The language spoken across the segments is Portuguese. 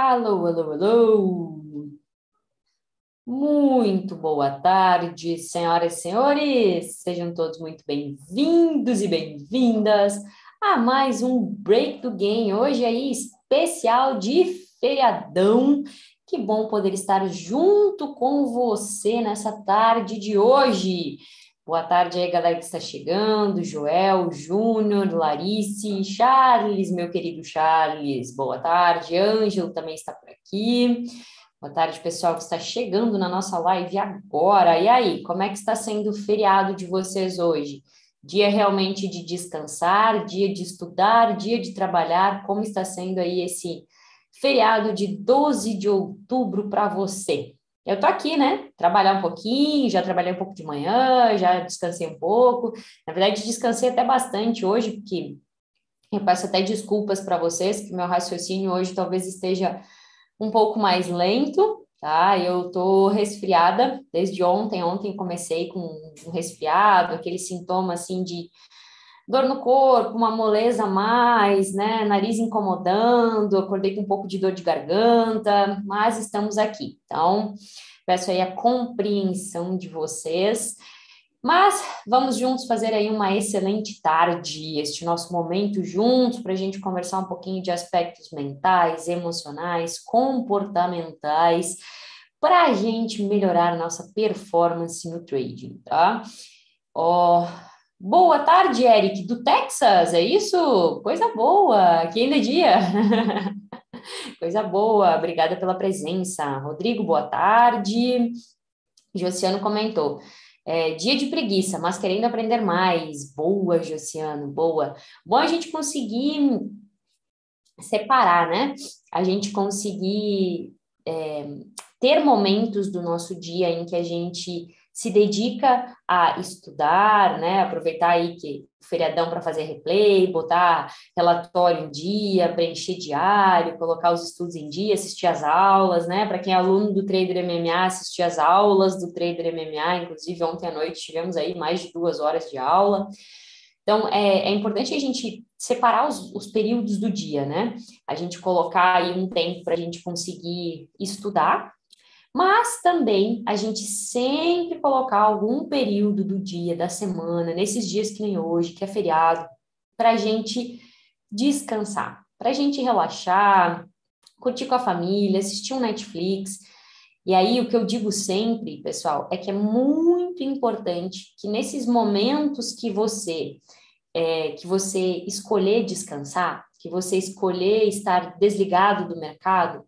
Alô, alô, alô! Muito boa tarde, senhoras e senhores! Sejam todos muito bem-vindos e bem-vindas a mais um Break do Game, hoje aí especial de feriadão. Que bom poder estar junto com você nessa tarde de hoje. Boa tarde aí, galera que está chegando, Joel, Júnior, Larice, Charles, meu querido Charles, boa tarde, Ângelo também está por aqui. Boa tarde, pessoal que está chegando na nossa live agora. E aí, como é que está sendo o feriado de vocês hoje? Dia realmente de descansar, dia de estudar, dia de trabalhar, como está sendo aí esse feriado de 12 de outubro para você? Eu tô aqui, né? Trabalhar um pouquinho, já trabalhei um pouco de manhã, já descansei um pouco. Na verdade, descansei até bastante hoje, porque eu peço até desculpas para vocês, que meu raciocínio hoje talvez esteja um pouco mais lento, tá? Eu tô resfriada desde ontem. Ontem comecei com um resfriado, aquele sintoma assim de dor no corpo, uma moleza a mais, né? Nariz incomodando, acordei com um pouco de dor de garganta, mas estamos aqui. Então, Peço aí a compreensão de vocês. Mas vamos juntos fazer aí uma excelente tarde, este nosso momento juntos para a gente conversar um pouquinho de aspectos mentais, emocionais, comportamentais, para a gente melhorar nossa performance no trading, tá? Ó, oh, boa tarde, Eric, do Texas, é isso? Coisa boa, que ainda é dia. Coisa boa, obrigada pela presença. Rodrigo, boa tarde. Josiano comentou. É, dia de preguiça, mas querendo aprender mais. Boa, Josiano, boa. Bom a gente conseguir separar, né? A gente conseguir é, ter momentos do nosso dia em que a gente se dedica a estudar, né? Aproveitar aí que feriadão para fazer replay, botar relatório em dia, preencher diário, colocar os estudos em dia, assistir as aulas, né? Para quem é aluno do Trader MMA, assistir as aulas do Trader MMA, inclusive ontem à noite tivemos aí mais de duas horas de aula. Então, é, é importante a gente separar os, os, períodos do dia, né? A gente colocar aí um tempo para a gente conseguir estudar, mas também a gente sempre colocar algum período do dia, da semana, nesses dias que nem hoje, que é feriado, para a gente descansar, para a gente relaxar, curtir com a família, assistir um Netflix. E aí, o que eu digo sempre, pessoal, é que é muito importante que nesses momentos que você é, que você escolher descansar, que você escolher estar desligado do mercado,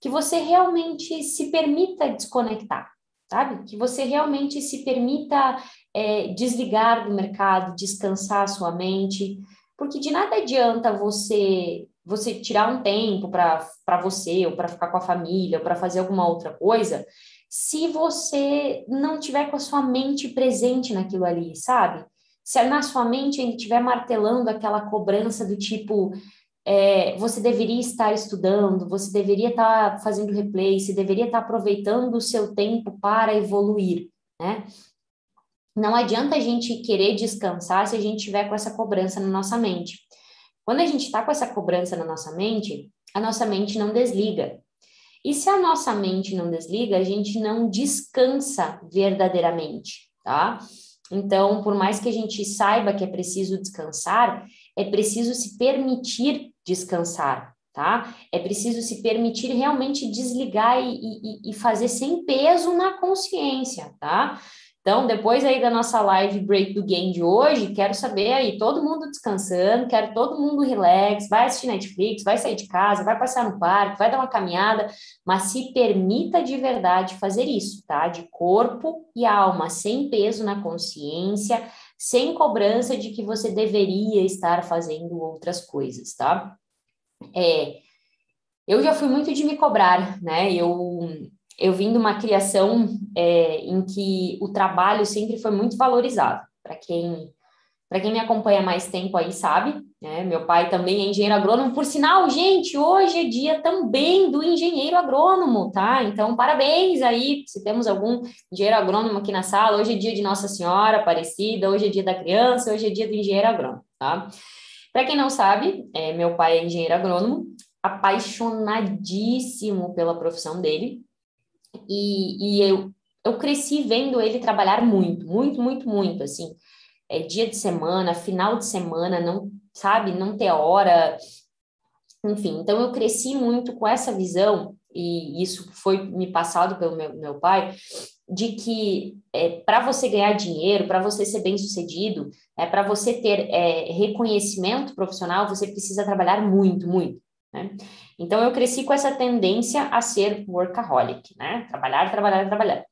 que você realmente se permita desconectar, sabe? Que você realmente se permita é, desligar do mercado, descansar a sua mente, porque de nada adianta você você tirar um tempo para você, ou para ficar com a família, ou para fazer alguma outra coisa, se você não tiver com a sua mente presente naquilo ali, sabe? Se na sua mente ainda estiver martelando aquela cobrança do tipo, é, você deveria estar estudando, você deveria estar fazendo replay, você deveria estar aproveitando o seu tempo para evoluir, né? Não adianta a gente querer descansar se a gente tiver com essa cobrança na nossa mente. Quando a gente está com essa cobrança na nossa mente, a nossa mente não desliga. E se a nossa mente não desliga, a gente não descansa verdadeiramente, tá? Então, por mais que a gente saiba que é preciso descansar, é preciso se permitir descansar, tá? É preciso se permitir realmente desligar e, e, e fazer sem peso na consciência, tá? Então, depois aí da nossa live Break do Game de hoje, quero saber aí, todo mundo descansando, quero todo mundo relax, vai assistir Netflix, vai sair de casa, vai passar no parque, vai dar uma caminhada, mas se permita de verdade fazer isso, tá? De corpo e alma, sem peso na consciência, sem cobrança de que você deveria estar fazendo outras coisas, tá? É, eu já fui muito de me cobrar, né? Eu, eu vim de uma criação é, em que o trabalho sempre foi muito valorizado. Para quem para quem me acompanha mais tempo aí sabe, né? Meu pai também é engenheiro agrônomo. Por sinal, gente, hoje é dia também do engenheiro agrônomo, tá? Então, parabéns aí, se temos algum engenheiro agrônomo aqui na sala. Hoje é dia de Nossa Senhora Aparecida, hoje é dia da criança, hoje é dia do engenheiro agrônomo, tá? Para quem não sabe, é, meu pai é engenheiro agrônomo apaixonadíssimo pela profissão dele e, e eu, eu cresci vendo ele trabalhar muito, muito, muito, muito, assim, é, dia de semana, final de semana, não, sabe, não ter hora, enfim, então eu cresci muito com essa visão, e isso foi me passado pelo meu, meu pai, de que é, para você ganhar dinheiro, para você ser bem sucedido, é, para você ter é, reconhecimento profissional, você precisa trabalhar muito, muito. Né? Então eu cresci com essa tendência a ser workaholic, né? Trabalhar, trabalhar, trabalhar.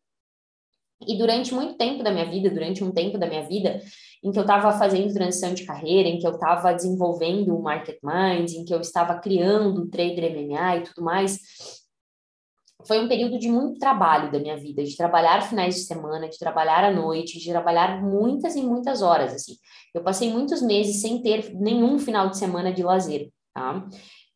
E durante muito tempo da minha vida, durante um tempo da minha vida, em que eu estava fazendo transição de carreira, em que eu estava desenvolvendo o Market Minds, em que eu estava criando o Trader MMA e tudo mais, foi um período de muito trabalho da minha vida, de trabalhar finais de semana, de trabalhar à noite, de trabalhar muitas e muitas horas, assim. Eu passei muitos meses sem ter nenhum final de semana de lazer, tá?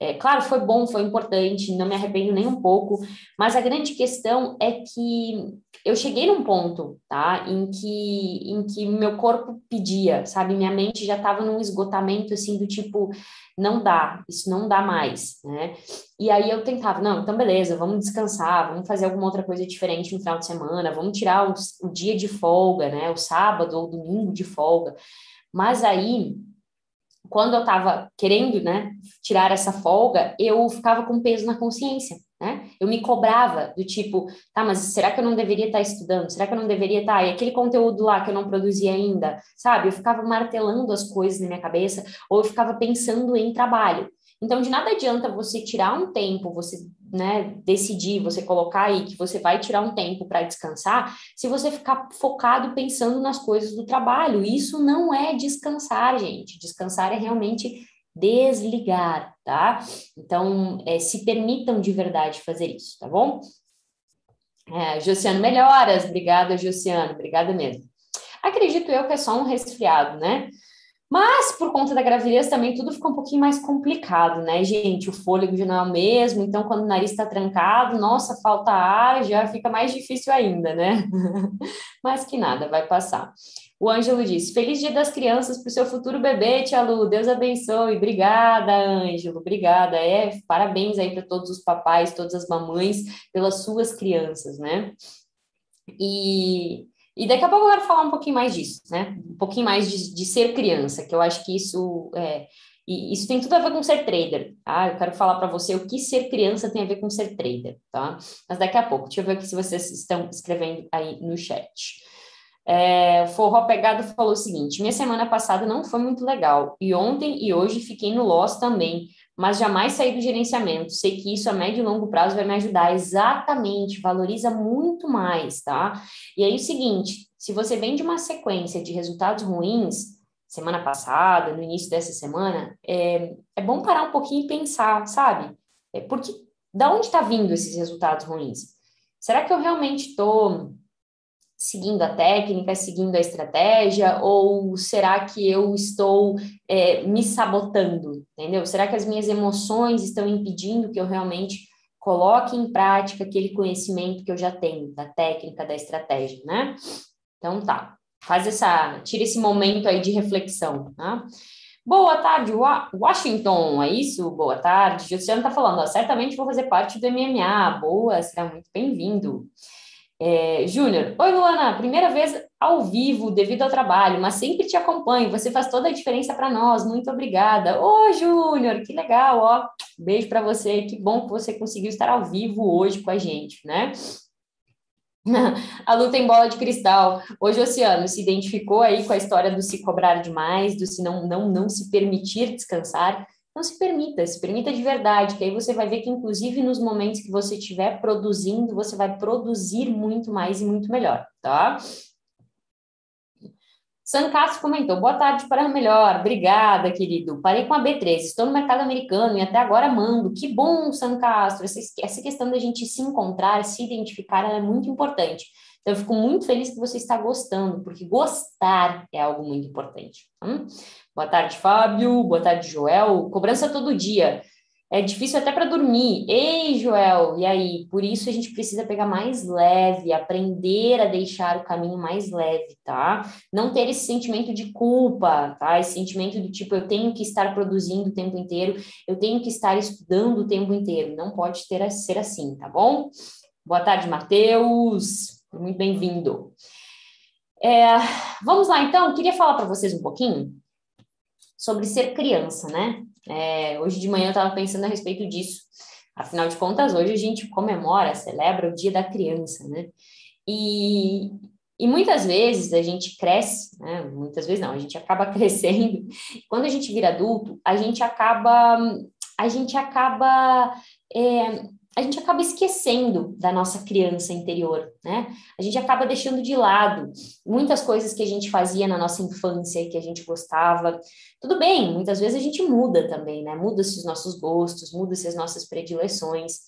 É, claro, foi bom, foi importante, não me arrependo nem um pouco, mas a grande questão é que eu cheguei num ponto, tá, em que, em que meu corpo pedia, sabe, minha mente já estava num esgotamento, assim, do tipo, não dá, isso não dá mais, né, e aí eu tentava, não, então beleza, vamos descansar, vamos fazer alguma outra coisa diferente no final de semana, vamos tirar o, o dia de folga, né, o sábado ou domingo de folga, mas aí quando eu estava querendo, né, tirar essa folga, eu ficava com peso na consciência, né? Eu me cobrava do tipo, tá, mas será que eu não deveria estar tá estudando? Será que eu não deveria estar? Tá? E aquele conteúdo lá que eu não produzi ainda, sabe? Eu ficava martelando as coisas na minha cabeça, ou eu ficava pensando em trabalho. Então, de nada adianta você tirar um tempo, você né, decidir, você colocar aí que você vai tirar um tempo para descansar, se você ficar focado pensando nas coisas do trabalho. Isso não é descansar, gente. Descansar é realmente desligar, tá? Então, é, se permitam de verdade fazer isso, tá bom? É, Josiano, melhoras. Obrigada, Josiano. Obrigada mesmo. Acredito eu que é só um resfriado, né? Mas, por conta da gravidez, também tudo fica um pouquinho mais complicado, né, gente? O fôlego já não é o mesmo, então, quando o nariz está trancado, nossa, falta ar, já fica mais difícil ainda, né? Mas que nada, vai passar. O Ângelo diz: Feliz Dia das Crianças para o seu futuro bebê, Tia Lu. Deus abençoe. Obrigada, Ângelo. Obrigada. É, parabéns aí para todos os papais, todas as mamães, pelas suas crianças, né? E e daqui a pouco eu quero falar um pouquinho mais disso, né? Um pouquinho mais de, de ser criança, que eu acho que isso é, e isso tem tudo a ver com ser trader, tá? Eu quero falar para você o que ser criança tem a ver com ser trader, tá? Mas daqui a pouco, deixa eu ver aqui se vocês estão escrevendo aí no chat. É, Forró Pegado falou o seguinte: minha semana passada não foi muito legal, e ontem e hoje fiquei no loss também mas jamais sair do gerenciamento. Sei que isso a médio e longo prazo vai me ajudar. Exatamente, valoriza muito mais, tá? E aí o seguinte, se você vem de uma sequência de resultados ruins, semana passada, no início dessa semana, é, é bom parar um pouquinho e pensar, sabe? É porque da onde está vindo esses resultados ruins? Será que eu realmente estou seguindo a técnica, seguindo a estratégia, ou será que eu estou é, me sabotando, entendeu? Será que as minhas emoções estão impedindo que eu realmente coloque em prática aquele conhecimento que eu já tenho, da técnica, da estratégia, né? Então tá, faz essa, tira esse momento aí de reflexão, tá? Boa tarde, Washington, é isso? Boa tarde. Luciano tá falando, ó, certamente vou fazer parte do MMA. Boa, será muito bem-vindo. É, Júnior, oi Luana, primeira vez ao vivo devido ao trabalho, mas sempre te acompanho, você faz toda a diferença para nós, muito obrigada. Ô Júnior, que legal, ó, beijo para você, que bom que você conseguiu estar ao vivo hoje com a gente, né? A luta em bola de cristal. Hoje o Oceano se identificou aí com a história do se cobrar demais, do se não, não, não se permitir descansar. Não se permita, se permita de verdade, que aí você vai ver que, inclusive, nos momentos que você estiver produzindo, você vai produzir muito mais e muito melhor, tá? San Castro comentou, boa tarde para melhor, obrigada, querido. Parei com a B3, estou no mercado americano e até agora mando. Que bom, San Castro. Essa, questão da gente se encontrar, se identificar, é muito importante. Então, eu fico muito feliz que você está gostando, porque gostar é algo muito importante. Hum? Boa tarde, Fábio. Boa tarde, Joel. Cobrança todo dia. É difícil até para dormir. Ei, Joel, e aí? Por isso a gente precisa pegar mais leve, aprender a deixar o caminho mais leve, tá? Não ter esse sentimento de culpa, tá? Esse sentimento do tipo, eu tenho que estar produzindo o tempo inteiro, eu tenho que estar estudando o tempo inteiro. Não pode ter, ser assim, tá bom? Boa tarde, Matheus. Muito bem-vindo. É, vamos lá, então. Queria falar para vocês um pouquinho sobre ser criança, né? É, hoje de manhã eu estava pensando a respeito disso. Afinal de contas, hoje a gente comemora, celebra o Dia da Criança, né? E, e muitas vezes a gente cresce, né? Muitas vezes não, a gente acaba crescendo. Quando a gente vira adulto, a gente acaba, a gente acaba é, a gente acaba esquecendo da nossa criança interior, né? A gente acaba deixando de lado muitas coisas que a gente fazia na nossa infância e que a gente gostava. Tudo bem, muitas vezes a gente muda também, né? Muda-se os nossos gostos, muda-se as nossas predileções.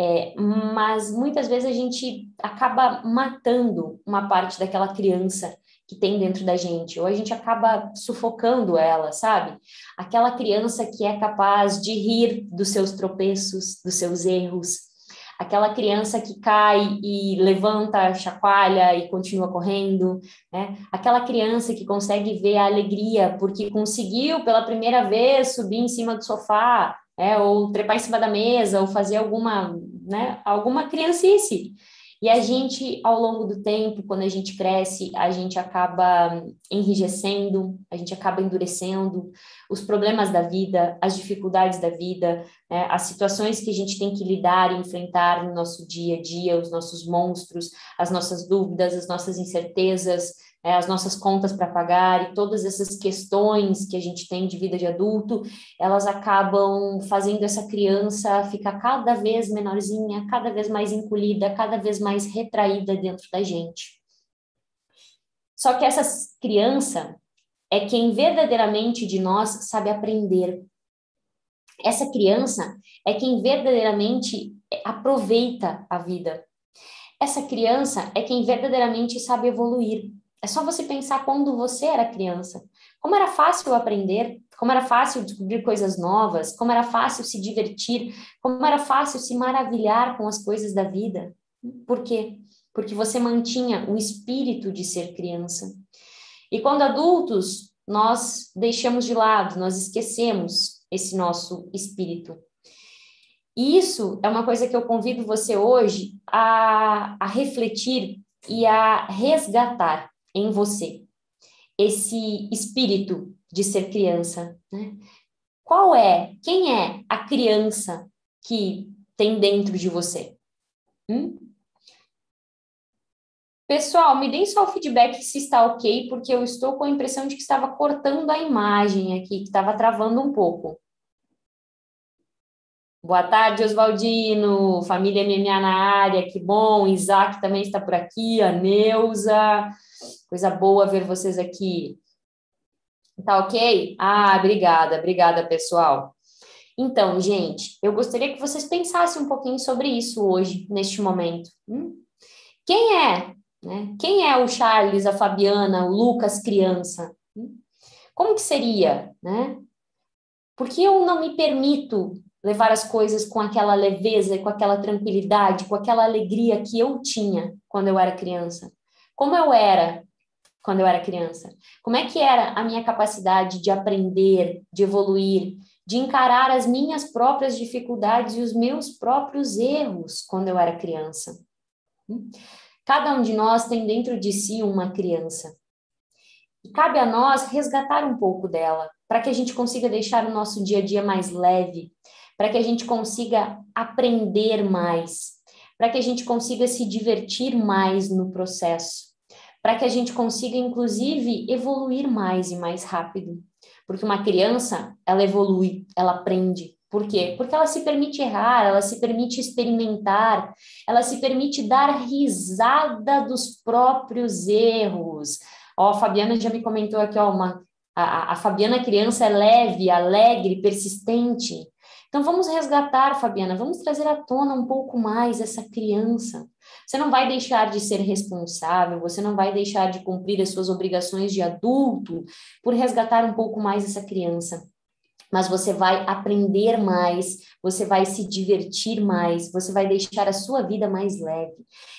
É, mas muitas vezes a gente acaba matando uma parte daquela criança que tem dentro da gente, ou a gente acaba sufocando ela, sabe? Aquela criança que é capaz de rir dos seus tropeços, dos seus erros, aquela criança que cai e levanta, chacoalha e continua correndo, né? Aquela criança que consegue ver a alegria porque conseguiu pela primeira vez subir em cima do sofá, é, ou trepar em cima da mesa, ou fazer alguma, né, alguma criancice. E a gente, ao longo do tempo, quando a gente cresce, a gente acaba enrijecendo, a gente acaba endurecendo os problemas da vida, as dificuldades da vida, né, as situações que a gente tem que lidar e enfrentar no nosso dia a dia, os nossos monstros, as nossas dúvidas, as nossas incertezas, é, as nossas contas para pagar e todas essas questões que a gente tem de vida de adulto, elas acabam fazendo essa criança ficar cada vez menorzinha, cada vez mais encolhida, cada vez mais retraída dentro da gente. Só que essa criança é quem verdadeiramente de nós sabe aprender. Essa criança é quem verdadeiramente aproveita a vida. Essa criança é quem verdadeiramente sabe evoluir. É só você pensar quando você era criança. Como era fácil aprender, como era fácil descobrir coisas novas, como era fácil se divertir, como era fácil se maravilhar com as coisas da vida. Por quê? Porque você mantinha o espírito de ser criança. E quando adultos, nós deixamos de lado, nós esquecemos esse nosso espírito. E isso é uma coisa que eu convido você hoje a, a refletir e a resgatar em você esse espírito de ser criança, né? Qual é, quem é a criança que tem dentro de você? Hum? Pessoal, me deem só o feedback se está ok, porque eu estou com a impressão de que estava cortando a imagem aqui, que estava travando um pouco. Boa tarde, Oswaldino, família MMA na área, que bom. Isaac também está por aqui, a Neuza. Coisa boa ver vocês aqui. Tá ok? Ah, obrigada, obrigada, pessoal. Então, gente, eu gostaria que vocês pensassem um pouquinho sobre isso hoje, neste momento. Hum? Quem é? Né? Quem é o Charles, a Fabiana, o Lucas criança? Hum? Como que seria, né? Por que eu não me permito levar as coisas com aquela leveza, com aquela tranquilidade, com aquela alegria que eu tinha quando eu era criança? Como eu era quando eu era criança? Como é que era a minha capacidade de aprender, de evoluir, de encarar as minhas próprias dificuldades e os meus próprios erros quando eu era criança? Cada um de nós tem dentro de si uma criança. E cabe a nós resgatar um pouco dela, para que a gente consiga deixar o nosso dia a dia mais leve, para que a gente consiga aprender mais, para que a gente consiga se divertir mais no processo para que a gente consiga, inclusive, evoluir mais e mais rápido. Porque uma criança, ela evolui, ela aprende. Por quê? Porque ela se permite errar, ela se permite experimentar, ela se permite dar risada dos próprios erros. Ó, a Fabiana já me comentou aqui, ó, uma, a, a Fabiana criança é leve, alegre, persistente. Então vamos resgatar, Fabiana, vamos trazer à tona um pouco mais essa criança. Você não vai deixar de ser responsável, você não vai deixar de cumprir as suas obrigações de adulto por resgatar um pouco mais essa criança. Mas você vai aprender mais, você vai se divertir mais, você vai deixar a sua vida mais leve.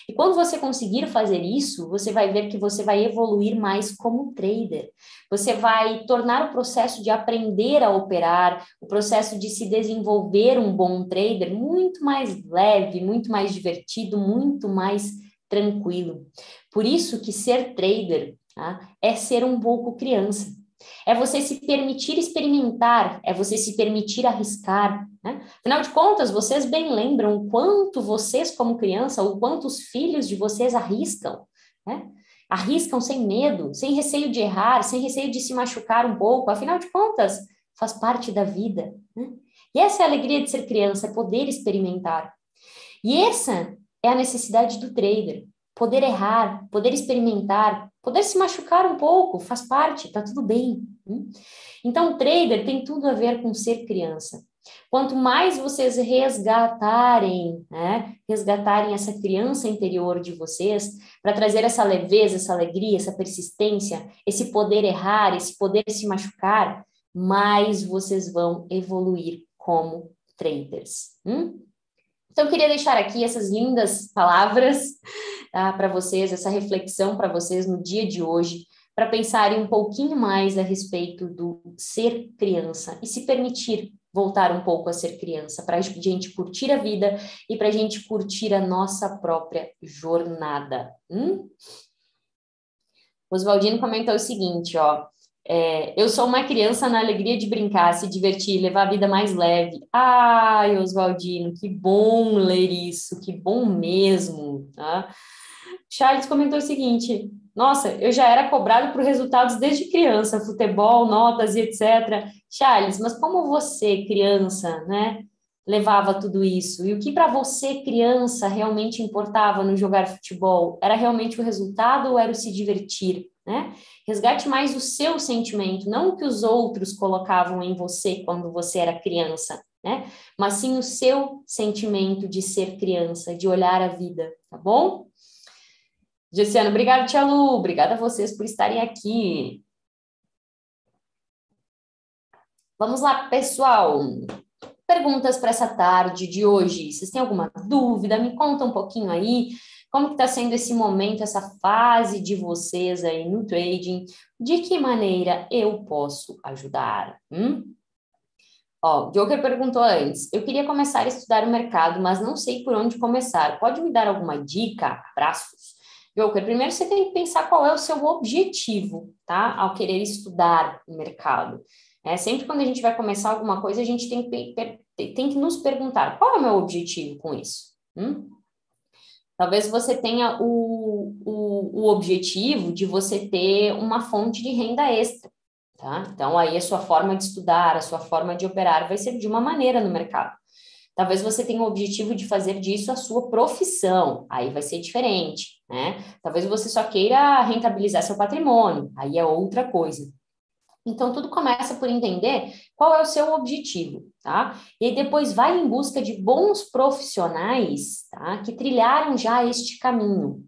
E quando você conseguir fazer isso, você vai ver que você vai evoluir mais como trader. Você vai tornar o processo de aprender a operar, o processo de se desenvolver um bom trader muito mais leve, muito mais divertido, muito mais tranquilo. Por isso que ser trader tá, é ser um pouco criança. É você se permitir experimentar, é você se permitir arriscar. Né? Afinal de contas, vocês bem lembram o quanto vocês, como criança, o quanto os filhos de vocês arriscam. Né? Arriscam sem medo, sem receio de errar, sem receio de se machucar um pouco. Afinal de contas, faz parte da vida. Né? E essa é a alegria de ser criança, é poder experimentar. E essa é a necessidade do trader. Poder errar, poder experimentar, Poder se machucar um pouco, faz parte, tá tudo bem. Hum? Então, o trader tem tudo a ver com ser criança. Quanto mais vocês resgatarem, né, resgatarem essa criança interior de vocês, para trazer essa leveza, essa alegria, essa persistência, esse poder errar, esse poder se machucar, mais vocês vão evoluir como traders. Hum? Então, eu queria deixar aqui essas lindas palavras tá, para vocês, essa reflexão para vocês no dia de hoje, para pensarem um pouquinho mais a respeito do ser criança e se permitir voltar um pouco a ser criança, para a gente curtir a vida e para a gente curtir a nossa própria jornada. Hum? Oswaldino comentou o seguinte, ó. É, eu sou uma criança na alegria de brincar, se divertir, levar a vida mais leve. Ai, Oswaldino, que bom ler isso, que bom mesmo, tá? Charles comentou o seguinte: Nossa, eu já era cobrado por resultados desde criança, futebol, notas e etc. Charles, mas como você, criança, né, levava tudo isso? E o que para você, criança, realmente importava no jogar futebol? Era realmente o resultado ou era o se divertir? né? Resgate mais o seu sentimento, não o que os outros colocavam em você quando você era criança, né? Mas sim o seu sentimento de ser criança, de olhar a vida, tá bom? Gessiano, obrigado, Tia Lu, obrigada a vocês por estarem aqui. Vamos lá, pessoal. Perguntas para essa tarde de hoje. Vocês têm alguma dúvida? Me conta um pouquinho aí. Como que está sendo esse momento, essa fase de vocês aí no trading? De que maneira eu posso ajudar? Hum? Ó, o Joker perguntou antes, eu queria começar a estudar o mercado, mas não sei por onde começar. Pode me dar alguma dica? Abraços. Joker, primeiro você tem que pensar qual é o seu objetivo, tá? Ao querer estudar o mercado. É, sempre quando a gente vai começar alguma coisa, a gente tem que, tem que nos perguntar qual é o meu objetivo com isso? Hum? Talvez você tenha o, o, o objetivo de você ter uma fonte de renda extra, tá? Então, aí a sua forma de estudar, a sua forma de operar vai ser de uma maneira no mercado. Talvez você tenha o objetivo de fazer disso a sua profissão, aí vai ser diferente, né? Talvez você só queira rentabilizar seu patrimônio, aí é outra coisa. Então, tudo começa por entender qual é o seu objetivo, tá? E depois vai em busca de bons profissionais, tá? Que trilharam já este caminho.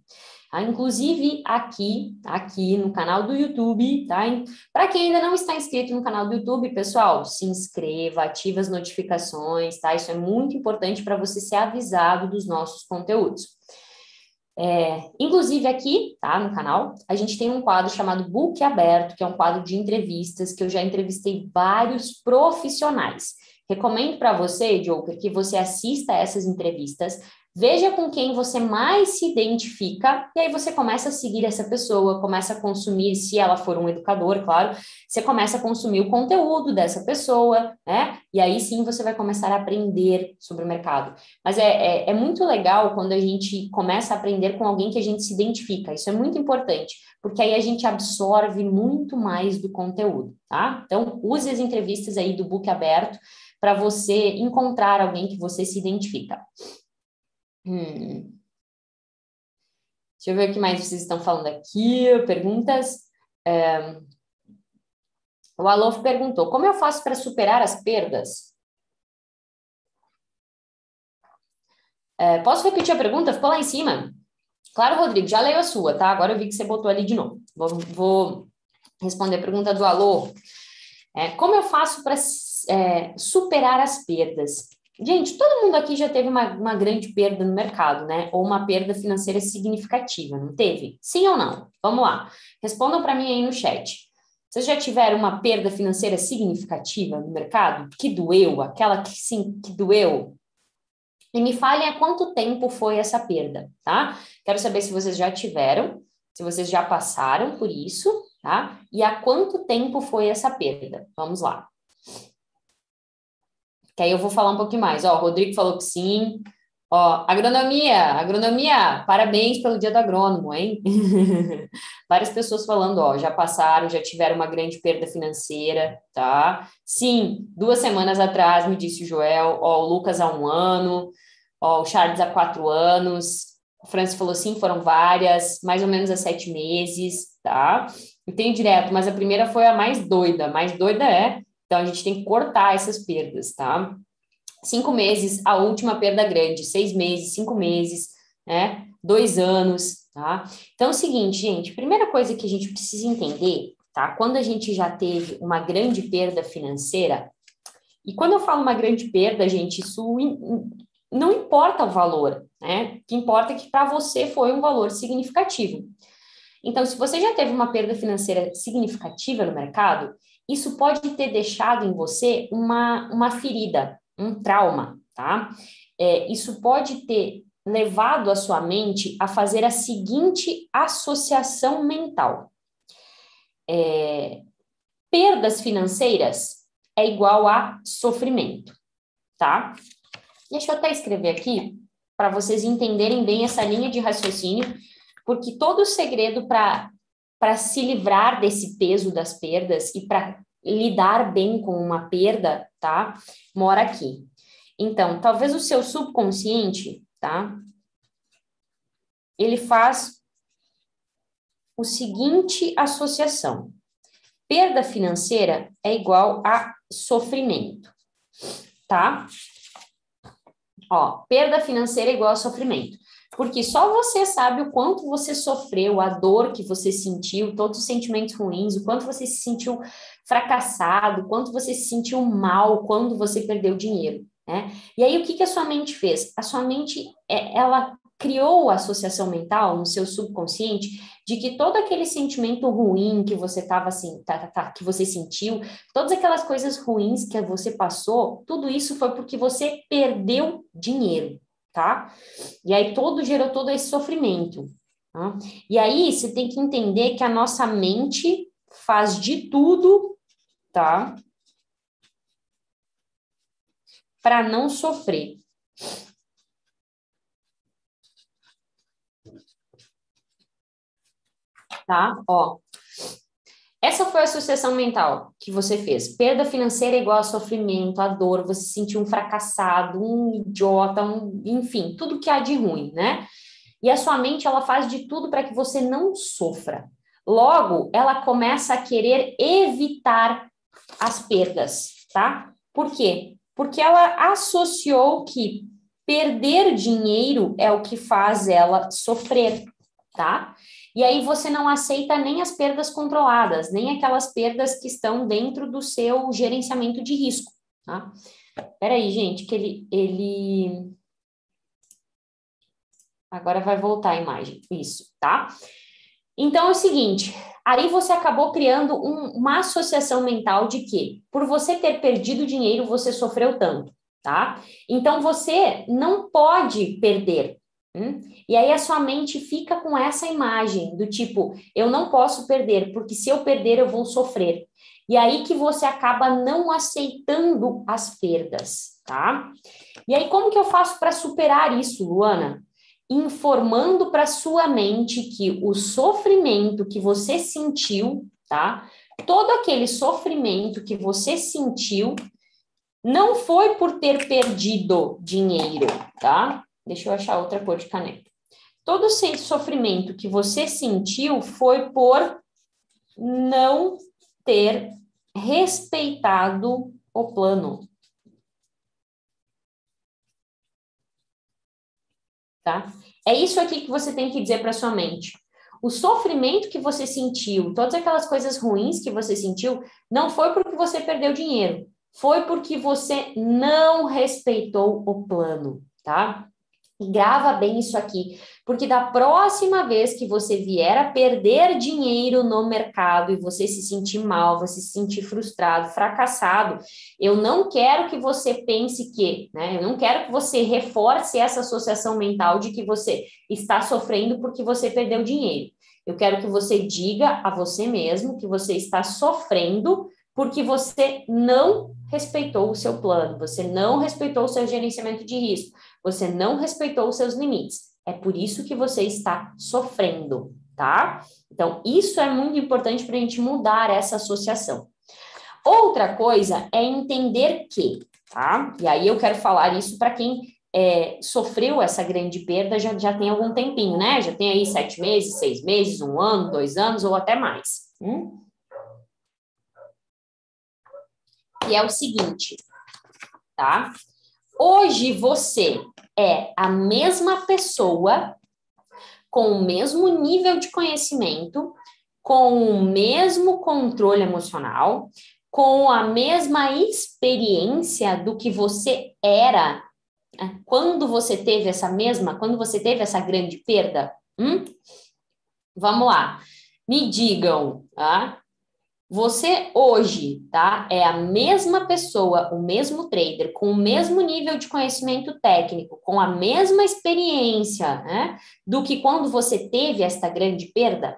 Tá? Inclusive aqui, aqui no canal do YouTube, tá? Para quem ainda não está inscrito no canal do YouTube, pessoal, se inscreva, ative as notificações, tá? Isso é muito importante para você ser avisado dos nossos conteúdos. É, inclusive aqui, tá, no canal, a gente tem um quadro chamado Book Aberto, que é um quadro de entrevistas que eu já entrevistei vários profissionais. Recomendo para você, Joker, que você assista essas entrevistas, Veja com quem você mais se identifica, e aí você começa a seguir essa pessoa, começa a consumir, se ela for um educador, claro, você começa a consumir o conteúdo dessa pessoa, né? E aí sim você vai começar a aprender sobre o mercado. Mas é, é, é muito legal quando a gente começa a aprender com alguém que a gente se identifica, isso é muito importante, porque aí a gente absorve muito mais do conteúdo, tá? Então, use as entrevistas aí do book aberto para você encontrar alguém que você se identifica. Hum. Deixa eu ver o que mais vocês estão falando aqui. Perguntas. É... O Alof perguntou: como eu faço para superar as perdas? É, posso repetir a pergunta? Ficou lá em cima? Claro, Rodrigo, já leio a sua, tá? Agora eu vi que você botou ali de novo. Vou, vou responder a pergunta do Alô. É, como eu faço para é, superar as perdas. Gente, todo mundo aqui já teve uma, uma grande perda no mercado, né? Ou uma perda financeira significativa, não teve? Sim ou não? Vamos lá. Respondam para mim aí no chat. Vocês já tiveram uma perda financeira significativa no mercado? Que doeu? Aquela que sim, que doeu? E me falem há quanto tempo foi essa perda, tá? Quero saber se vocês já tiveram, se vocês já passaram por isso, tá? E há quanto tempo foi essa perda? Vamos lá. Que aí eu vou falar um pouquinho mais. Ó, o Rodrigo falou que sim. Ó, agronomia, agronomia, parabéns pelo dia do agrônomo, hein? Várias pessoas falando, ó, já passaram, já tiveram uma grande perda financeira, tá? Sim, duas semanas atrás, me disse o Joel, ó, o Lucas há um ano, ó, o Charles há quatro anos, o Francis falou sim, foram várias, mais ou menos há sete meses, tá? E tem direto, mas a primeira foi a mais doida, mais doida é, então a gente tem que cortar essas perdas, tá? cinco meses, a última perda grande, seis meses, cinco meses, né? Dois anos, tá? Então é o seguinte, gente, primeira coisa que a gente precisa entender, tá? Quando a gente já teve uma grande perda financeira, e quando eu falo uma grande perda, gente, isso não importa o valor, né? O que importa é que para você foi um valor significativo. Então, se você já teve uma perda financeira significativa no mercado, isso pode ter deixado em você uma, uma ferida, um trauma, tá? É, isso pode ter levado a sua mente a fazer a seguinte associação mental: é, perdas financeiras é igual a sofrimento, tá? Deixa eu até escrever aqui para vocês entenderem bem essa linha de raciocínio, porque todo o segredo para para se livrar desse peso das perdas e para lidar bem com uma perda, tá? Mora aqui. Então, talvez o seu subconsciente, tá? Ele faz o seguinte associação: perda financeira é igual a sofrimento, tá? Ó, perda financeira é igual a sofrimento. Porque só você sabe o quanto você sofreu, a dor que você sentiu, todos os sentimentos ruins, o quanto você se sentiu fracassado, o quanto você se sentiu mal quando você perdeu dinheiro, né? E aí o que, que a sua mente fez? A sua mente, é, ela criou a associação mental no seu subconsciente de que todo aquele sentimento ruim que você tava assim, tá, tá, tá, que você sentiu, todas aquelas coisas ruins que você passou, tudo isso foi porque você perdeu dinheiro tá? E aí todo gerou todo esse sofrimento. Tá? E aí você tem que entender que a nossa mente faz de tudo, tá? Para não sofrer. Tá? Ó, essa foi a associação mental que você fez. Perda financeira é igual a sofrimento, a dor, você se sentiu um fracassado, um idiota, um, enfim, tudo que há de ruim, né? E a sua mente, ela faz de tudo para que você não sofra. Logo, ela começa a querer evitar as perdas, tá? Por quê? Porque ela associou que perder dinheiro é o que faz ela sofrer, tá? E aí você não aceita nem as perdas controladas, nem aquelas perdas que estão dentro do seu gerenciamento de risco, tá? Peraí, gente, que ele, ele... Agora vai voltar a imagem, isso, tá? Então é o seguinte, aí você acabou criando um, uma associação mental de que, por você ter perdido dinheiro, você sofreu tanto, tá? Então você não pode perder, Hum? E aí a sua mente fica com essa imagem do tipo, eu não posso perder, porque se eu perder eu vou sofrer. E aí que você acaba não aceitando as perdas, tá? E aí como que eu faço para superar isso, Luana? Informando para sua mente que o sofrimento que você sentiu, tá? Todo aquele sofrimento que você sentiu não foi por ter perdido dinheiro, tá? Deixa eu achar outra cor de caneta. Todo esse sofrimento que você sentiu foi por não ter respeitado o plano. Tá? É isso aqui que você tem que dizer para sua mente. O sofrimento que você sentiu, todas aquelas coisas ruins que você sentiu, não foi porque você perdeu dinheiro, foi porque você não respeitou o plano, tá? E grava bem isso aqui, porque da próxima vez que você vier a perder dinheiro no mercado e você se sentir mal, você se sentir frustrado, fracassado, eu não quero que você pense que, né? Eu não quero que você reforce essa associação mental de que você está sofrendo porque você perdeu dinheiro. Eu quero que você diga a você mesmo que você está sofrendo porque você não respeitou o seu plano, você não respeitou o seu gerenciamento de risco, você não respeitou os seus limites. É por isso que você está sofrendo, tá? Então, isso é muito importante para a gente mudar essa associação. Outra coisa é entender que, tá? E aí eu quero falar isso para quem é, sofreu essa grande perda já, já tem algum tempinho, né? Já tem aí sete meses, seis meses, um ano, dois anos ou até mais. Hum? que é o seguinte, tá? Hoje você é a mesma pessoa com o mesmo nível de conhecimento, com o mesmo controle emocional, com a mesma experiência do que você era né? quando você teve essa mesma, quando você teve essa grande perda. Hum? Vamos lá. Me digam, tá? Você hoje, tá? É a mesma pessoa, o mesmo trader, com o mesmo nível de conhecimento técnico, com a mesma experiência, né? Do que quando você teve esta grande perda?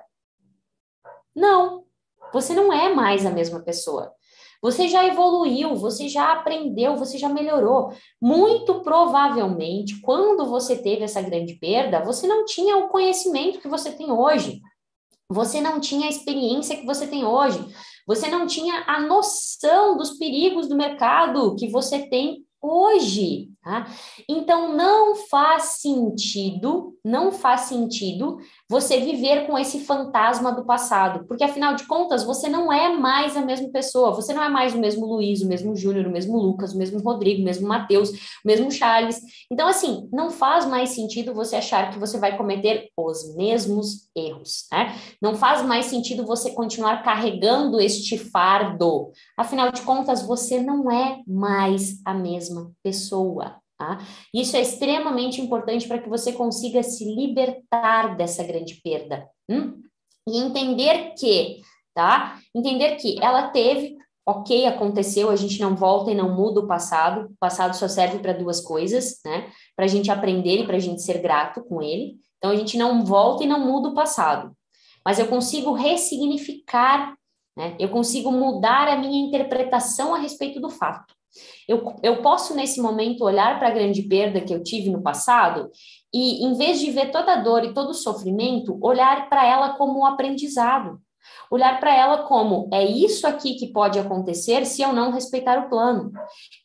Não, você não é mais a mesma pessoa. Você já evoluiu, você já aprendeu, você já melhorou. Muito provavelmente, quando você teve essa grande perda, você não tinha o conhecimento que você tem hoje. Você não tinha a experiência que você tem hoje. Você não tinha a noção dos perigos do mercado que você tem hoje, tá? Então não faz sentido, não faz sentido você viver com esse fantasma do passado, porque afinal de contas você não é mais a mesma pessoa, você não é mais o mesmo Luiz, o mesmo Júnior, o mesmo Lucas, o mesmo Rodrigo, o mesmo Matheus, o mesmo Charles. Então assim, não faz mais sentido você achar que você vai cometer os mesmos erros, né? Não faz mais sentido você continuar carregando este fardo. Afinal de contas, você não é mais a mesma pessoa. Tá? Isso é extremamente importante para que você consiga se libertar dessa grande perda. Hum? E entender que, tá? Entender que ela teve, ok, aconteceu, a gente não volta e não muda o passado. O passado só serve para duas coisas, né? Para a gente aprender e para a gente ser grato com ele. Então a gente não volta e não muda o passado. Mas eu consigo ressignificar, né? Eu consigo mudar a minha interpretação a respeito do fato. Eu, eu posso, nesse momento, olhar para a grande perda que eu tive no passado e, em vez de ver toda a dor e todo o sofrimento, olhar para ela como um aprendizado. Olhar para ela como é isso aqui que pode acontecer se eu não respeitar o plano.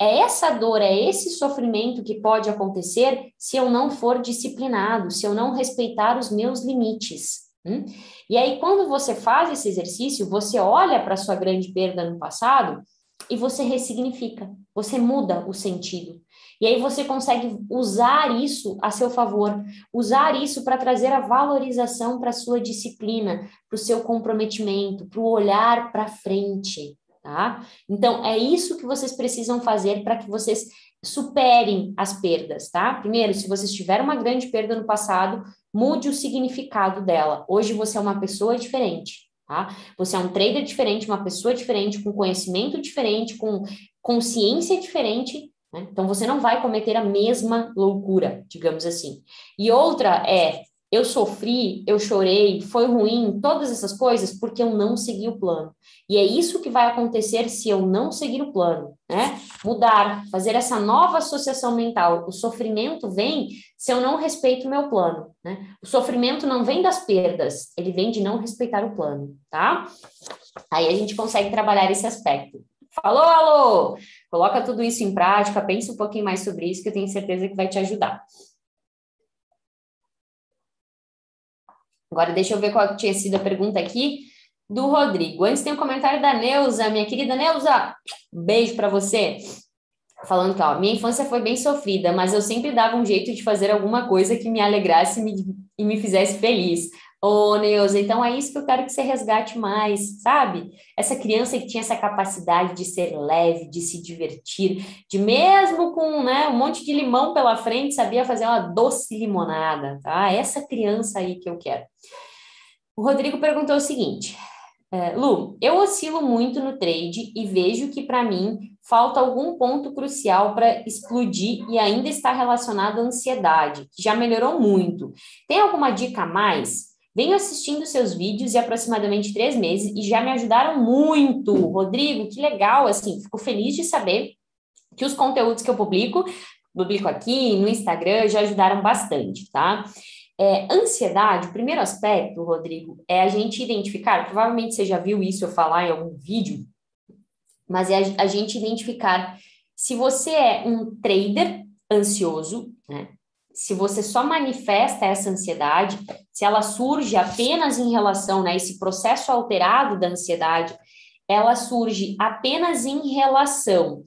É essa dor, é esse sofrimento que pode acontecer se eu não for disciplinado, se eu não respeitar os meus limites. Hum? E aí, quando você faz esse exercício, você olha para a sua grande perda no passado e você ressignifica, você muda o sentido. E aí você consegue usar isso a seu favor, usar isso para trazer a valorização para a sua disciplina, para o seu comprometimento, para o olhar para frente, tá? Então, é isso que vocês precisam fazer para que vocês superem as perdas, tá? Primeiro, se vocês tiveram uma grande perda no passado, mude o significado dela. Hoje você é uma pessoa diferente. Tá? Você é um trader diferente, uma pessoa diferente, com conhecimento diferente, com consciência diferente, né? Então você não vai cometer a mesma loucura, digamos assim. E outra é eu sofri, eu chorei, foi ruim, todas essas coisas porque eu não segui o plano. E é isso que vai acontecer se eu não seguir o plano, né? Mudar, fazer essa nova associação mental. O sofrimento vem se eu não respeito o meu plano, né? O sofrimento não vem das perdas, ele vem de não respeitar o plano, tá? Aí a gente consegue trabalhar esse aspecto. Falou, alô! Coloca tudo isso em prática, pense um pouquinho mais sobre isso, que eu tenho certeza que vai te ajudar. Agora, deixa eu ver qual tinha sido a pergunta aqui do Rodrigo. Antes tem um comentário da Neuza, minha querida Neuza. Beijo para você. Falando que, ó, minha infância foi bem sofrida, mas eu sempre dava um jeito de fazer alguma coisa que me alegrasse e me, e me fizesse feliz. Ô, Neuza, então é isso que eu quero que você resgate mais, sabe? Essa criança que tinha essa capacidade de ser leve, de se divertir, de mesmo com né, um monte de limão pela frente, sabia fazer uma doce limonada, tá? Essa criança aí que eu quero. O Rodrigo perguntou o seguinte: é, Lu, eu oscilo muito no trade e vejo que para mim falta algum ponto crucial para explodir e ainda está relacionado à ansiedade, que já melhorou muito. Tem alguma dica a mais? Venho assistindo seus vídeos e aproximadamente três meses e já me ajudaram muito. Rodrigo, que legal, assim, fico feliz de saber que os conteúdos que eu publico, publico aqui no Instagram, já ajudaram bastante, tá? É, ansiedade, o primeiro aspecto, Rodrigo, é a gente identificar, provavelmente você já viu isso eu falar em algum vídeo, mas é a, a gente identificar se você é um trader ansioso, né? Se você só manifesta essa ansiedade, se ela surge apenas em relação, né, esse processo alterado da ansiedade, ela surge apenas em relação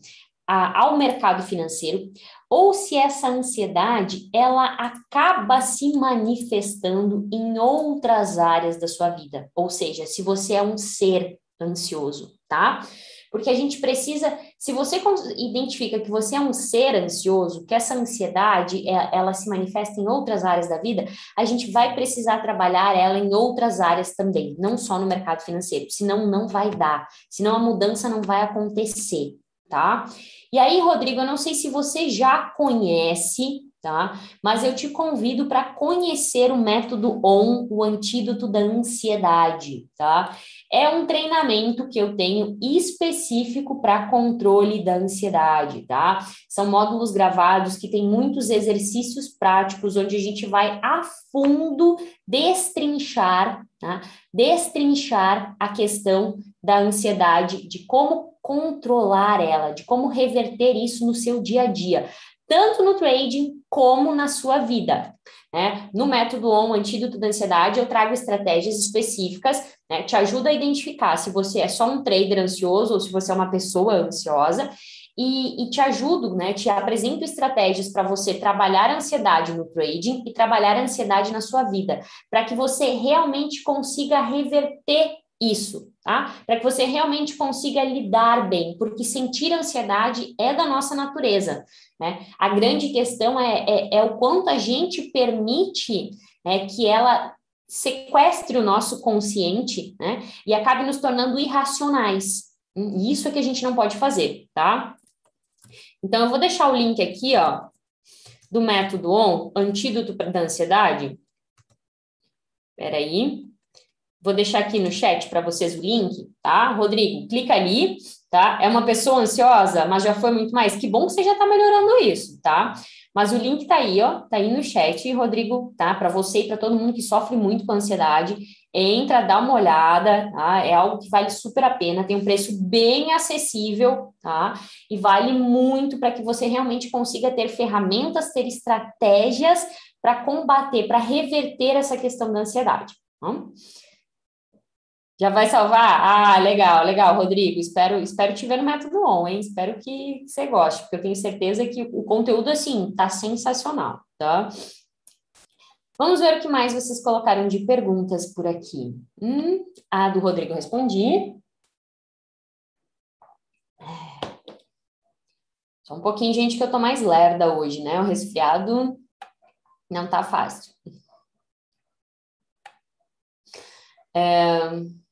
a, ao mercado financeiro, ou se essa ansiedade ela acaba se manifestando em outras áreas da sua vida, ou seja, se você é um ser ansioso, tá? Porque a gente precisa, se você identifica que você é um ser ansioso, que essa ansiedade é, ela se manifesta em outras áreas da vida, a gente vai precisar trabalhar ela em outras áreas também, não só no mercado financeiro, senão não vai dar, senão a mudança não vai acontecer, tá? E aí, Rodrigo, eu não sei se você já conhece, tá? Mas eu te convido para conhecer o método ON, o antídoto da ansiedade, tá? É um treinamento que eu tenho específico para controle da ansiedade, tá? São módulos gravados que tem muitos exercícios práticos onde a gente vai a fundo destrinchar, tá? Destrinchar a questão da ansiedade, de como controlar ela, de como reverter isso no seu dia a dia, tanto no trading como na sua vida. Né? No método ON, Antídoto da Ansiedade, eu trago estratégias específicas, né? te ajuda a identificar se você é só um trader ansioso ou se você é uma pessoa ansiosa, e, e, te ajudo, né? Te apresento estratégias para você trabalhar a ansiedade no trading e trabalhar a ansiedade na sua vida, para que você realmente consiga reverter isso, tá? Para que você realmente consiga lidar bem, porque sentir ansiedade é da nossa natureza, né? A grande questão é, é, é o quanto a gente permite né, que ela sequestre o nosso consciente, né? E acabe nos tornando irracionais. E isso é que a gente não pode fazer, tá? Então, eu vou deixar o link aqui, ó, do método ON, antídoto da ansiedade. Espera aí. Vou deixar aqui no chat para vocês o link, tá? Rodrigo, clica ali, tá? É uma pessoa ansiosa, mas já foi muito mais. Que bom que você já está melhorando isso, tá? Mas o link tá aí, ó, tá aí no chat, Rodrigo, tá? Para você e para todo mundo que sofre muito com ansiedade, entra, dá uma olhada, tá? É algo que vale super a pena, tem um preço bem acessível, tá? E vale muito para que você realmente consiga ter ferramentas, ter estratégias para combater, para reverter essa questão da ansiedade. Tá? Já vai salvar? Ah, legal, legal, Rodrigo. Espero, espero te ver no método on, hein? Espero que você goste, porque eu tenho certeza que o conteúdo, assim, tá sensacional, tá? Vamos ver o que mais vocês colocaram de perguntas por aqui. Hum, a do Rodrigo respondi. Só um pouquinho, gente, que eu tô mais lerda hoje, né? O resfriado não tá fácil. É...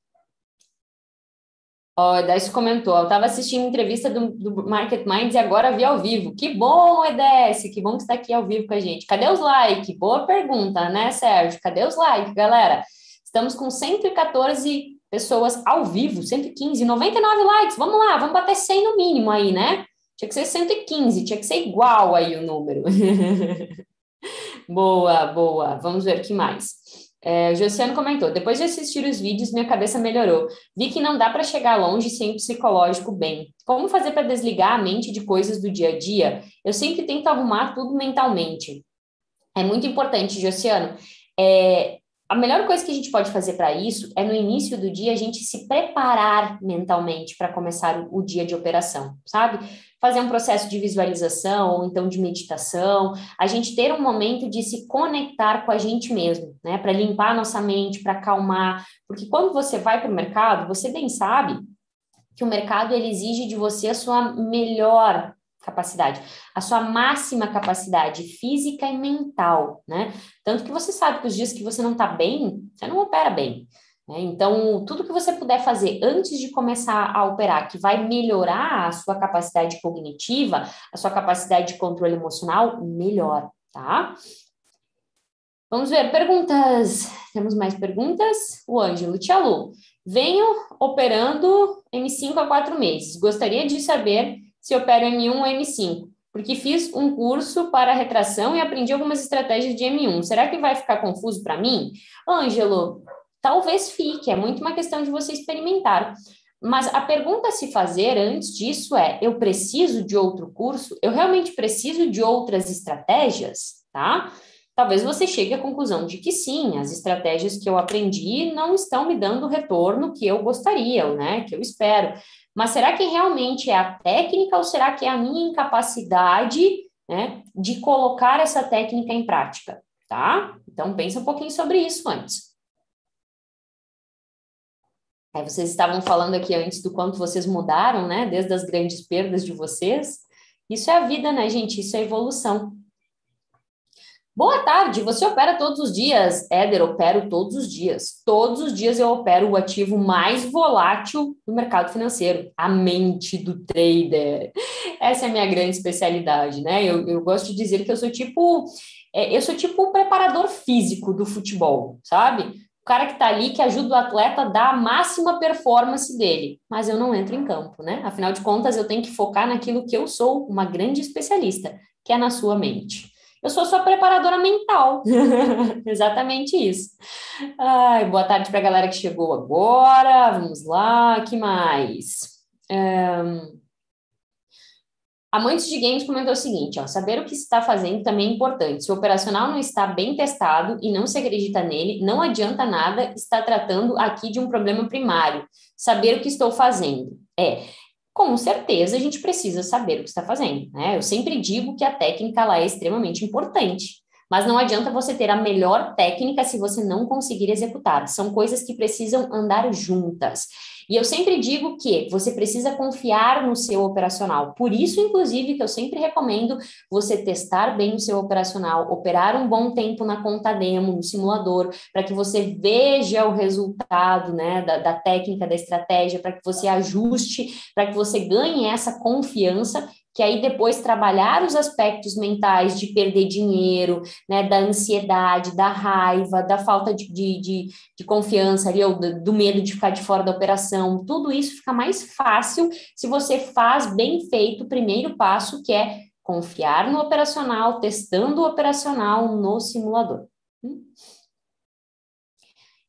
Ó, oh, Edécio comentou, eu estava assistindo entrevista do, do, Market Minds e agora vi ao vivo. Que bom, Edécio, que bom que está aqui ao vivo com a gente. Cadê os likes? Boa pergunta, né, Sérgio? Cadê os likes, galera? Estamos com 114 pessoas ao vivo, 115, 99 likes. Vamos lá, vamos bater 100 no mínimo aí, né? Tinha que ser 115, tinha que ser igual aí o número. boa, boa. Vamos ver o que mais. É, o Josiano comentou: depois de assistir os vídeos, minha cabeça melhorou. Vi que não dá para chegar longe sem o psicológico bem. Como fazer para desligar a mente de coisas do dia a dia? Eu sempre tento arrumar tudo mentalmente. É muito importante, Josiano. É, A melhor coisa que a gente pode fazer para isso é no início do dia a gente se preparar mentalmente para começar o, dia de operação, sabe? Fazer um processo de visualização ou então de meditação, a gente ter um momento de se conectar com a gente mesmo, né? Para limpar a nossa mente, para acalmar, porque quando você vai para o mercado, você bem sabe que o mercado ele exige de você a sua melhor capacidade, a sua máxima capacidade física e mental, né? Tanto que você sabe que os dias que você não está bem, você não opera bem. Né? Então, tudo que você puder fazer antes de começar a operar, que vai melhorar a sua capacidade cognitiva, a sua capacidade de controle emocional, melhor, tá? Vamos ver, perguntas. Temos mais perguntas? O Ângelo, Tia Lu, venho operando M5 há quatro meses. Gostaria de saber se opero M1 ou M5, porque fiz um curso para retração e aprendi algumas estratégias de M1. Será que vai ficar confuso para mim? Ângelo, talvez fique, é muito uma questão de você experimentar. Mas a pergunta a se fazer antes disso é: eu preciso de outro curso? Eu realmente preciso de outras estratégias? Tá? Talvez você chegue à conclusão de que sim, as estratégias que eu aprendi não estão me dando o retorno que eu gostaria, né? Que eu espero. Mas será que realmente é a técnica ou será que é a minha incapacidade né, de colocar essa técnica em prática? Tá? Então, pensa um pouquinho sobre isso antes. Aí vocês estavam falando aqui antes do quanto vocês mudaram, né? Desde as grandes perdas de vocês. Isso é a vida, né, gente? Isso é evolução. Boa tarde, você opera todos os dias? Éder, opero todos os dias. Todos os dias eu opero o ativo mais volátil do mercado financeiro, a mente do trader. Essa é a minha grande especialidade, né? Eu, eu gosto de dizer que eu sou tipo, é, eu sou tipo o preparador físico do futebol, sabe? O cara que tá ali que ajuda o atleta a dar a máxima performance dele, mas eu não entro em campo, né? Afinal de contas, eu tenho que focar naquilo que eu sou, uma grande especialista, que é na sua mente. Eu sou sua preparadora mental. Exatamente isso. Ai, boa tarde para a galera que chegou agora. Vamos lá, que mais? Um... Amantes de games comentou o seguinte: ó, saber o que está fazendo também é importante. Se o operacional não está bem testado e não se acredita nele, não adianta nada estar tratando aqui de um problema primário. Saber o que estou fazendo. É, com certeza a gente precisa saber o que está fazendo, né? Eu sempre digo que a técnica ela é extremamente importante, mas não adianta você ter a melhor técnica se você não conseguir executar. São coisas que precisam andar juntas. E eu sempre digo que você precisa confiar no seu operacional. Por isso, inclusive, que eu sempre recomendo você testar bem o seu operacional, operar um bom tempo na conta demo, no simulador, para que você veja o resultado né, da, da técnica, da estratégia, para que você ajuste, para que você ganhe essa confiança que aí depois trabalhar os aspectos mentais de perder dinheiro, né, da ansiedade, da raiva, da falta de, de, de, de confiança ali, ou do, do, medo de ficar de fora da operação, tudo isso fica mais fácil se você faz bem feito o primeiro passo, que é confiar no operacional, testando o operacional no simulador. Hum?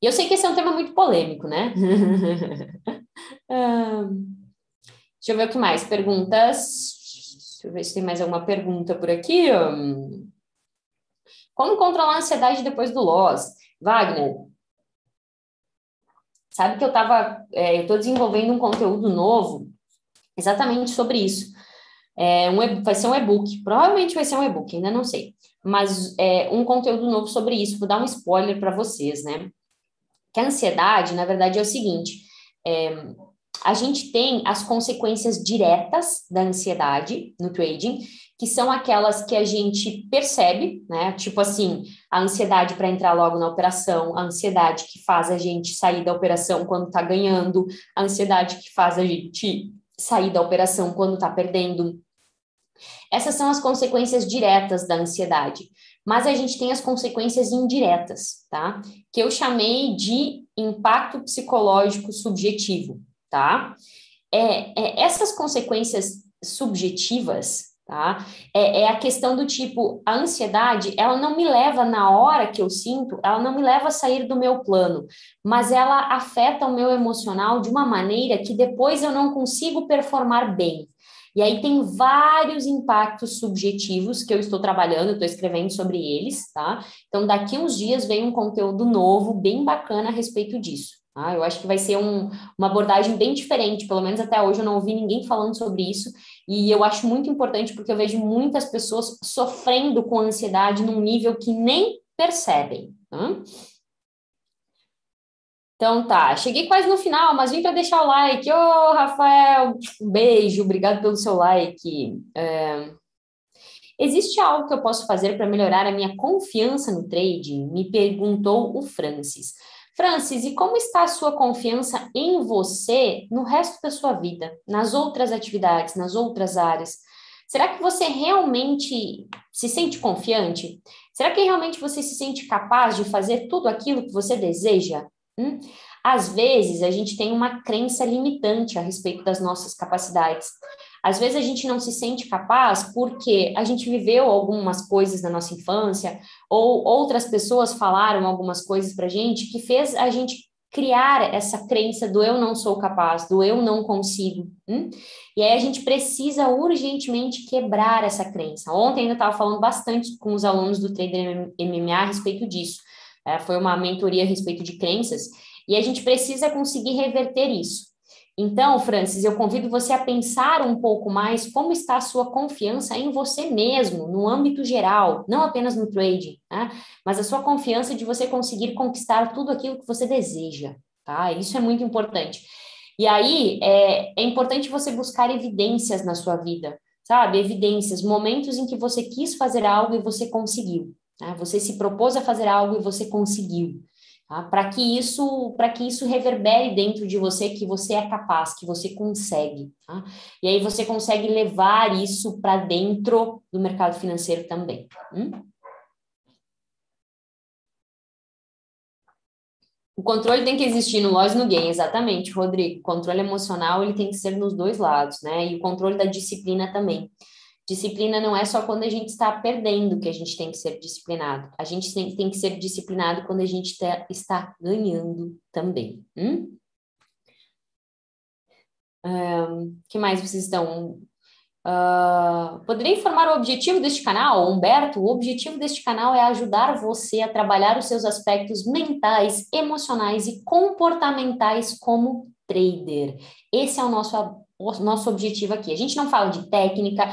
E eu sei que esse é um tema muito polêmico, né? deixa eu ver o que mais. Perguntas Deixa eu ver se tem mais alguma pergunta por aqui. Como controlar a ansiedade depois do loss? Wagner, sabe que eu estava, é, eu estou desenvolvendo um conteúdo novo exatamente sobre isso. É, um, vai ser um e-book, provavelmente vai ser um e-book, ainda não sei, mas é, um conteúdo novo sobre isso. Vou dar um spoiler para vocês, né? Que a ansiedade, na verdade, é o seguinte: é, a gente tem as consequências diretas da ansiedade no trading, que são aquelas que a gente percebe, né? Tipo assim, a ansiedade para entrar logo na operação, a ansiedade que faz a gente sair da operação quando está ganhando, a ansiedade que faz a gente sair da operação quando está perdendo. Essas são as consequências diretas da ansiedade. Mas a gente tem as consequências indiretas, tá? Que eu chamei de impacto psicológico subjetivo tá? É, é, essas consequências subjetivas, tá? É, é, a questão do tipo, a ansiedade, ela não me leva na hora que eu sinto, ela não me leva a sair do meu plano, mas ela afeta o meu emocional de uma maneira que depois eu não consigo performar bem. E aí tem vários impactos subjetivos que eu estou trabalhando, estou escrevendo sobre eles, tá? Então, daqui uns dias vem um conteúdo novo, bem bacana a respeito disso. Tá? Eu acho que vai ser um, uma abordagem bem diferente, pelo menos até hoje eu não ouvi ninguém falando sobre isso, e eu acho muito importante porque eu vejo muitas pessoas sofrendo com ansiedade num nível que nem percebem. Tá? Então tá, cheguei quase no final, mas vim para deixar o like. Ô, oh, Rafael, um beijo, obrigado pelo seu like. É... Existe algo que eu posso fazer para melhorar a minha confiança no trading? Me perguntou o Francis. Francis, e como está a sua confiança em você no resto da sua vida, nas outras atividades, nas outras áreas? Será que você realmente se sente confiante? Será que realmente você se sente capaz de fazer tudo aquilo que você deseja? Hum? Às vezes, a gente tem uma crença limitante a respeito das nossas capacidades. Às vezes, a gente não se sente capaz porque a gente viveu algumas coisas na nossa infância, ou outras pessoas falaram algumas coisas para a gente que fez a gente criar essa crença do eu não sou capaz, do eu não consigo. Hum? E aí a gente precisa urgentemente quebrar essa crença. Ontem ainda estava falando bastante com os alunos do Trader MMA a respeito disso é, foi uma mentoria a respeito de crenças, e a gente precisa conseguir reverter isso. Então, Francis, eu convido você a pensar um pouco mais como está a sua confiança em você mesmo, no âmbito geral, não apenas no trading, né? mas a sua confiança de você conseguir conquistar tudo aquilo que você deseja, tá? Isso é muito importante. E aí, é, é importante você buscar evidências na sua vida, sabe? Evidências, momentos em que você quis fazer algo e você conseguiu. Tá? Você se propôs a fazer algo e você conseguiu. Tá? Para que isso, para que isso reverbere dentro de você que você é capaz, que você consegue. Tá? E aí você consegue levar isso para dentro do mercado financeiro também. Hum? O controle tem que existir no loss no gain, exatamente, Rodrigo. O controle emocional ele tem que ser nos dois lados, né? E o controle da disciplina também. Disciplina não é só quando a gente está perdendo que a gente tem que ser disciplinado. A gente tem, que ser disciplinado quando a gente tá, está ganhando também. Hum? Um, que mais vocês estão? Uh, poderia informar o objetivo deste canal, Humberto? O objetivo deste canal é ajudar você a trabalhar os seus aspectos mentais, emocionais e comportamentais como trader. Esse é o nosso, o nosso objetivo aqui. A gente não fala de técnica,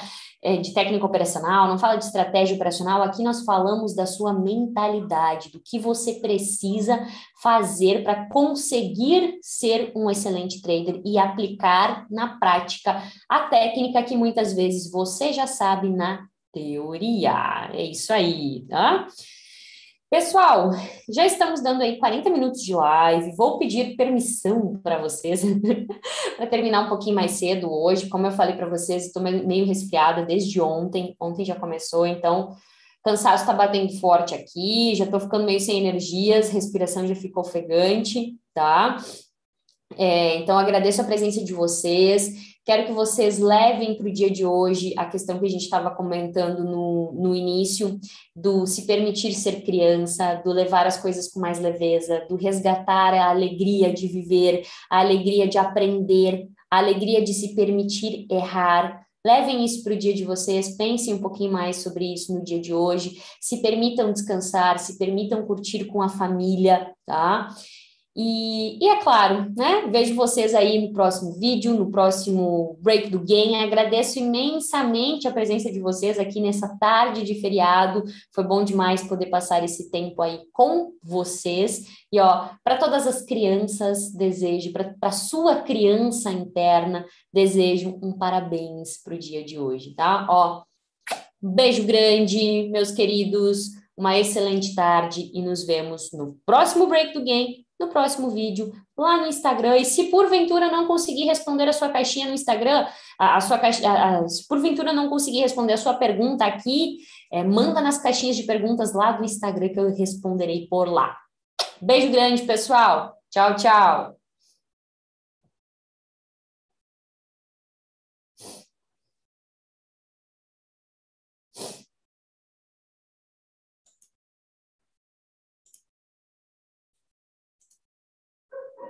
de técnica operacional, não fala de estratégia operacional, aqui nós falamos da sua mentalidade, do que você precisa fazer para conseguir ser um excelente trader e aplicar na prática a técnica que muitas vezes você já sabe na teoria. É isso aí, tá? Pessoal, já estamos dando aí 40 minutos de live. Vou pedir permissão para vocês para terminar um pouquinho mais cedo hoje. Como eu falei para vocês, estou meio resfriada desde ontem. Ontem já começou, então cansaço está batendo forte aqui. Já estou ficando meio sem energias, respiração já ficou ofegante, tá? É, então agradeço a presença de vocês. Quero que vocês levem para o dia de hoje a questão que a gente estava comentando no, no início, do se permitir ser criança, do levar as coisas com mais leveza, do resgatar a alegria de viver, a alegria de aprender, a alegria de se permitir errar. Levem isso para o dia de vocês, pensem um pouquinho mais sobre isso no dia de hoje, se permitam descansar, se permitam curtir com a família, tá? E, e, é claro, né? Vejo vocês aí no próximo vídeo, no próximo Break do Game. Agradeço imensamente a presença de vocês aqui nessa tarde de feriado. Foi bom demais poder passar esse tempo aí com vocês. E ó, para todas as crianças, desejo, para sua criança interna, desejo um parabéns para o dia de hoje, tá? Ó, beijo grande, meus queridos. Uma excelente tarde e nos vemos no próximo Break do Game no próximo vídeo, lá no Instagram. E se porventura não conseguir responder a sua caixinha no Instagram, a, a sua caixa, a, a, se porventura não conseguir responder a sua pergunta aqui, é, manda nas caixinhas de perguntas lá do Instagram que eu responderei por lá. Beijo grande, pessoal. Tchau, tchau.